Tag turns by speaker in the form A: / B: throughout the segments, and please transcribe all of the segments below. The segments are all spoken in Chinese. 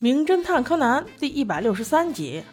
A: 名侦探柯南第一百六十三集：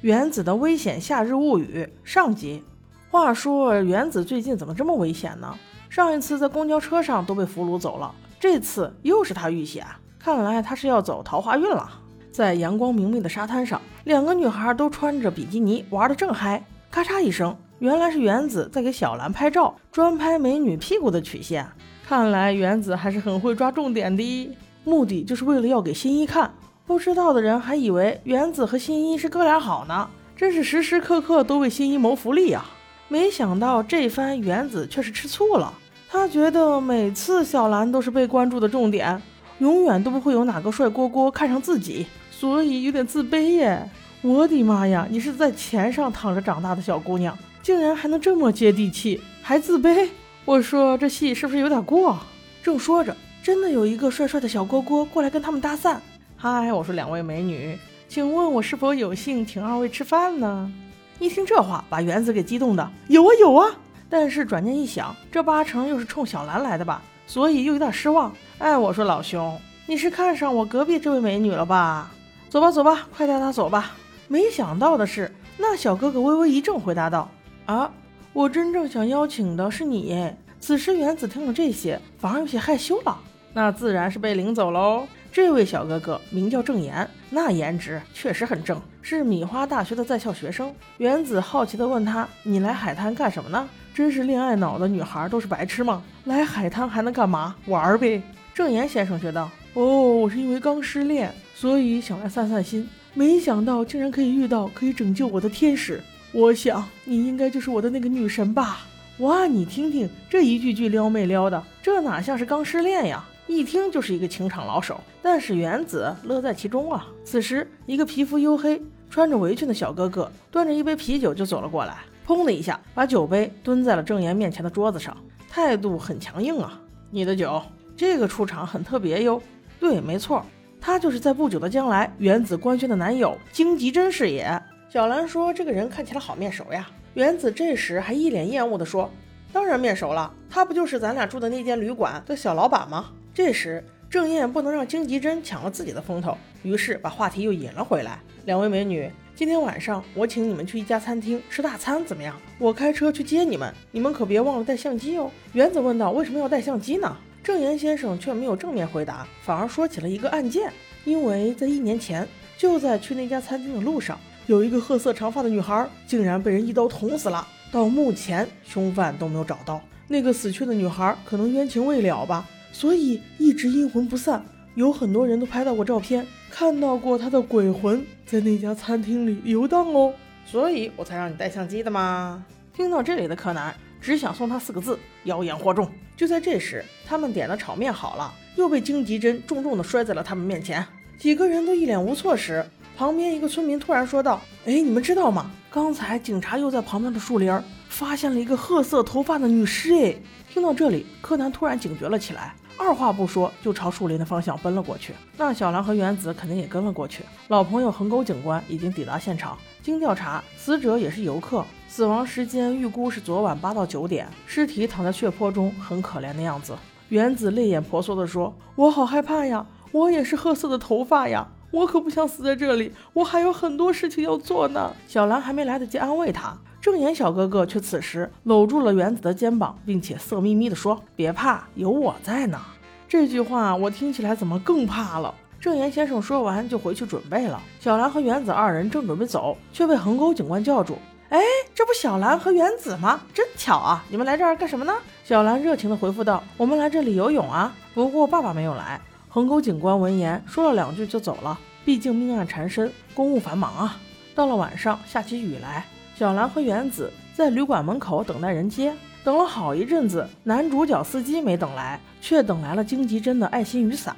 A: 原子的危险夏日物语上集。话说原子最近怎么这么危险呢？上一次在公交车上都被俘虏走了，这次又是他遇险，看来他是要走桃花运了。在阳光明媚的沙滩上，两个女孩都穿着比基尼，玩得正嗨。咔嚓一声，原来是原子在给小兰拍照，专拍美女屁股的曲线。看来原子还是很会抓重点的，目的就是为了要给新一看。不知道的人还以为原子和新一是哥俩好呢，真是时时刻刻都为新一谋福利呀！没想到这番原子却是吃醋了，他觉得每次小兰都是被关注的重点，永远都不会有哪个帅锅锅看上自己，所以有点自卑耶！我的妈呀，你是在钱上躺着长大的小姑娘，竟然还能这么接地气，还自卑？我说这戏是不是有点过？正说着，真的有一个帅帅的小锅锅过来跟他们搭讪。嗨，我说两位美女，请问我是否有幸请二位吃饭呢？一听这话，把原子给激动的，有啊有啊。但是转念一想，这八成又是冲小兰来的吧，所以又有点失望。哎，我说老兄，你是看上我隔壁这位美女了吧？走吧走吧，快带她走吧。没想到的是，那小哥哥微微一怔，回答道：啊，我真正想邀请的是你。此时原子听了这些，反而有些害羞了。那自然是被领走喽。这位小哥哥名叫郑岩，那颜值确实很正，是米花大学的在校学生。原子好奇地问他：“你来海滩干什么呢？”真是恋爱脑的女孩都是白痴吗？来海滩还能干嘛？玩呗。郑岩先生觉得：“哦，我是因为刚失恋，所以想来散散心。没想到竟然可以遇到可以拯救我的天使。我想你应该就是我的那个女神吧？哇，你听听这一句句撩妹撩的，这哪像是刚失恋呀？”一听就是一个情场老手，但是原子乐在其中啊。此时，一个皮肤黝黑、穿着围裙的小哥哥端着一杯啤酒就走了过来，砰的一下把酒杯蹲在了郑岩面前的桌子上，态度很强硬啊。你的酒，这个出场很特别哟。对，没错，他就是在不久的将来原子官宣的男友荆棘真是也。小兰说：“这个人看起来好面熟呀。”原子这时还一脸厌恶地说：“当然面熟了，他不就是咱俩住的那间旅馆的小老板吗？”这时，郑燕不能让荆棘针抢了自己的风头，于是把话题又引了回来。两位美女，今天晚上我请你们去一家餐厅吃大餐，怎么样？我开车去接你们，你们可别忘了带相机哦。原子问道：“为什么要带相机呢？”郑岩先生却没有正面回答，反而说起了一个案件。因为在一年前，就在去那家餐厅的路上，有一个褐色长发的女孩，竟然被人一刀捅死了。到目前，凶犯都没有找到。那个死去的女孩可能冤情未了吧。所以一直阴魂不散，有很多人都拍到过照片，看到过他的鬼魂在那家餐厅里游荡哦。所以我才让你带相机的嘛。听到这里的柯南只想送他四个字：妖言惑众。就在这时，他们点的炒面好了，又被荆棘针重重的摔在了他们面前。几个人都一脸无措时，旁边一个村民突然说道：“哎，你们知道吗？刚才警察又在旁边的树林发现了一个褐色头发的女尸。”哎，听到这里，柯南突然警觉了起来。二话不说就朝树林的方向奔了过去。那小兰和原子肯定也跟了过去。老朋友横沟警官已经抵达现场。经调查，死者也是游客，死亡时间预估是昨晚八到九点。尸体躺在血泊中，很可怜的样子。原子泪眼婆娑地说：“我好害怕呀，我也是褐色的头发呀，我可不想死在这里，我还有很多事情要做呢。”小兰还没来得及安慰他。正言小哥哥却此时搂住了原子的肩膀，并且色眯眯地说：“别怕，有我在呢。”这句话我听起来怎么更怕了？正言先生说完就回去准备了。小兰和原子二人正准备走，却被横沟警官叫住：“哎，这不小兰和原子吗？真巧啊！你们来这儿干什么呢？”小兰热情地回复道：“我们来这里游泳啊，不过爸爸没有来。”横沟警官闻言说了两句就走了，毕竟命案缠身，公务繁忙啊。到了晚上，下起雨来。小兰和原子在旅馆门口等待人接，等了好一阵子，男主角司机没等来，却等来了荆棘针的爱心雨伞。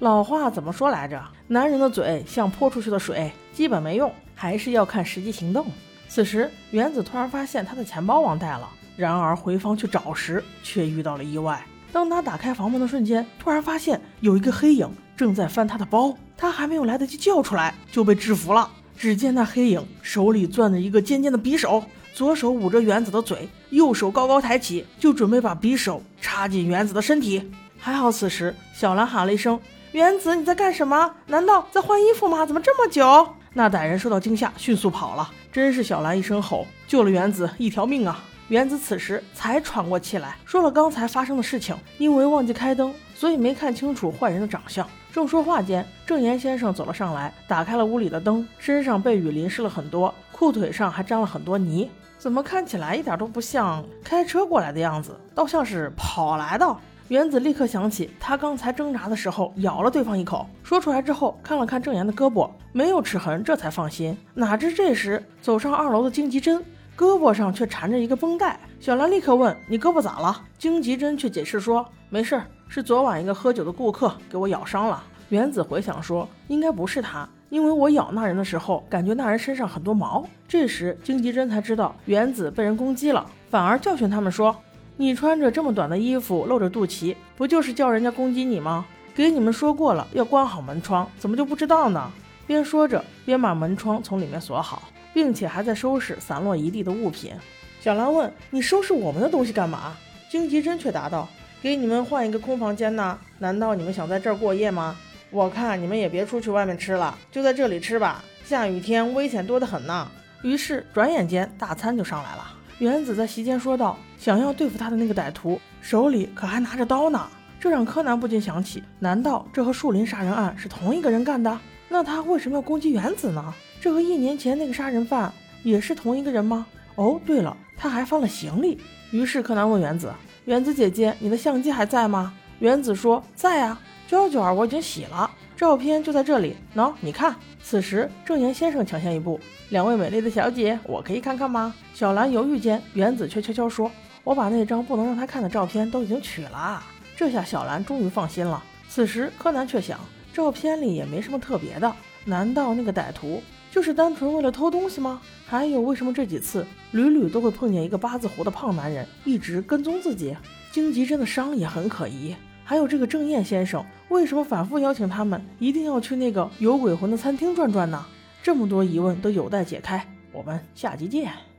A: 老话怎么说来着？男人的嘴像泼出去的水，基本没用，还是要看实际行动。此时，原子突然发现他的钱包忘带了，然而回房去找时，却遇到了意外。当他打开房门的瞬间，突然发现有一个黑影正在翻他的包，他还没有来得及叫出来，就被制服了。只见那黑影手里攥着一个尖尖的匕首，左手捂着原子的嘴，右手高高抬起，就准备把匕首插进原子的身体。还好此时小兰喊了一声：“原子，你在干什么？难道在换衣服吗？怎么这么久？那歹人受到惊吓，迅速跑了。真是小兰一声吼，救了原子一条命啊！原子此时才喘过气来，说了刚才发生的事情。因为忘记开灯，所以没看清楚坏人的长相。正说话间，郑岩先生走了上来，打开了屋里的灯，身上被雨淋湿了很多，裤腿上还沾了很多泥，怎么看起来一点都不像开车过来的样子，倒像是跑来的。原子立刻想起，他刚才挣扎的时候咬了对方一口。说出来之后，看了看郑岩的胳膊，没有齿痕，这才放心。哪知这时走上二楼的荆棘针，胳膊上却缠着一个绷带。小兰立刻问：“你胳膊咋了？”荆棘针却解释说：“没事儿，是昨晚一个喝酒的顾客给我咬伤了。”原子回想说：“应该不是他，因为我咬那人的时候，感觉那人身上很多毛。”这时荆棘针才知道原子被人攻击了，反而教训他们说。你穿着这么短的衣服，露着肚脐，不就是叫人家攻击你吗？给你们说过了，要关好门窗，怎么就不知道呢？边说着，边把门窗从里面锁好，并且还在收拾散落一地的物品。小兰问：“你收拾我们的东西干嘛？”荆棘针却答道：“给你们换一个空房间呢。难道你们想在这儿过夜吗？我看你们也别出去外面吃了，就在这里吃吧。下雨天危险多得很呢。”于是转眼间大餐就上来了。原子在席间说道：“想要对付他的那个歹徒，手里可还拿着刀呢。”这让柯南不禁想起：难道这和树林杀人案是同一个人干的？那他为什么要攻击原子呢？这和一年前那个杀人犯也是同一个人吗？哦，对了，他还放了行李。于是柯南问原子：“原子姐姐，你的相机还在吗？”原子说：“在啊，胶卷我已经洗了。”照片就在这里，喏，你看。此时，正言先生抢先一步：“两位美丽的小姐，我可以看看吗？”小兰犹豫间，原子却悄悄说：“我把那张不能让他看的照片都已经取了。”这下小兰终于放心了。此时，柯南却想，照片里也没什么特别的，难道那个歹徒就是单纯为了偷东西吗？还有，为什么这几次屡屡都会碰见一个八字胡的胖男人，一直跟踪自己？荆棘针的伤也很可疑。还有这个郑燕先生，为什么反复邀请他们一定要去那个有鬼魂的餐厅转转呢？这么多疑问都有待解开，我们下集见。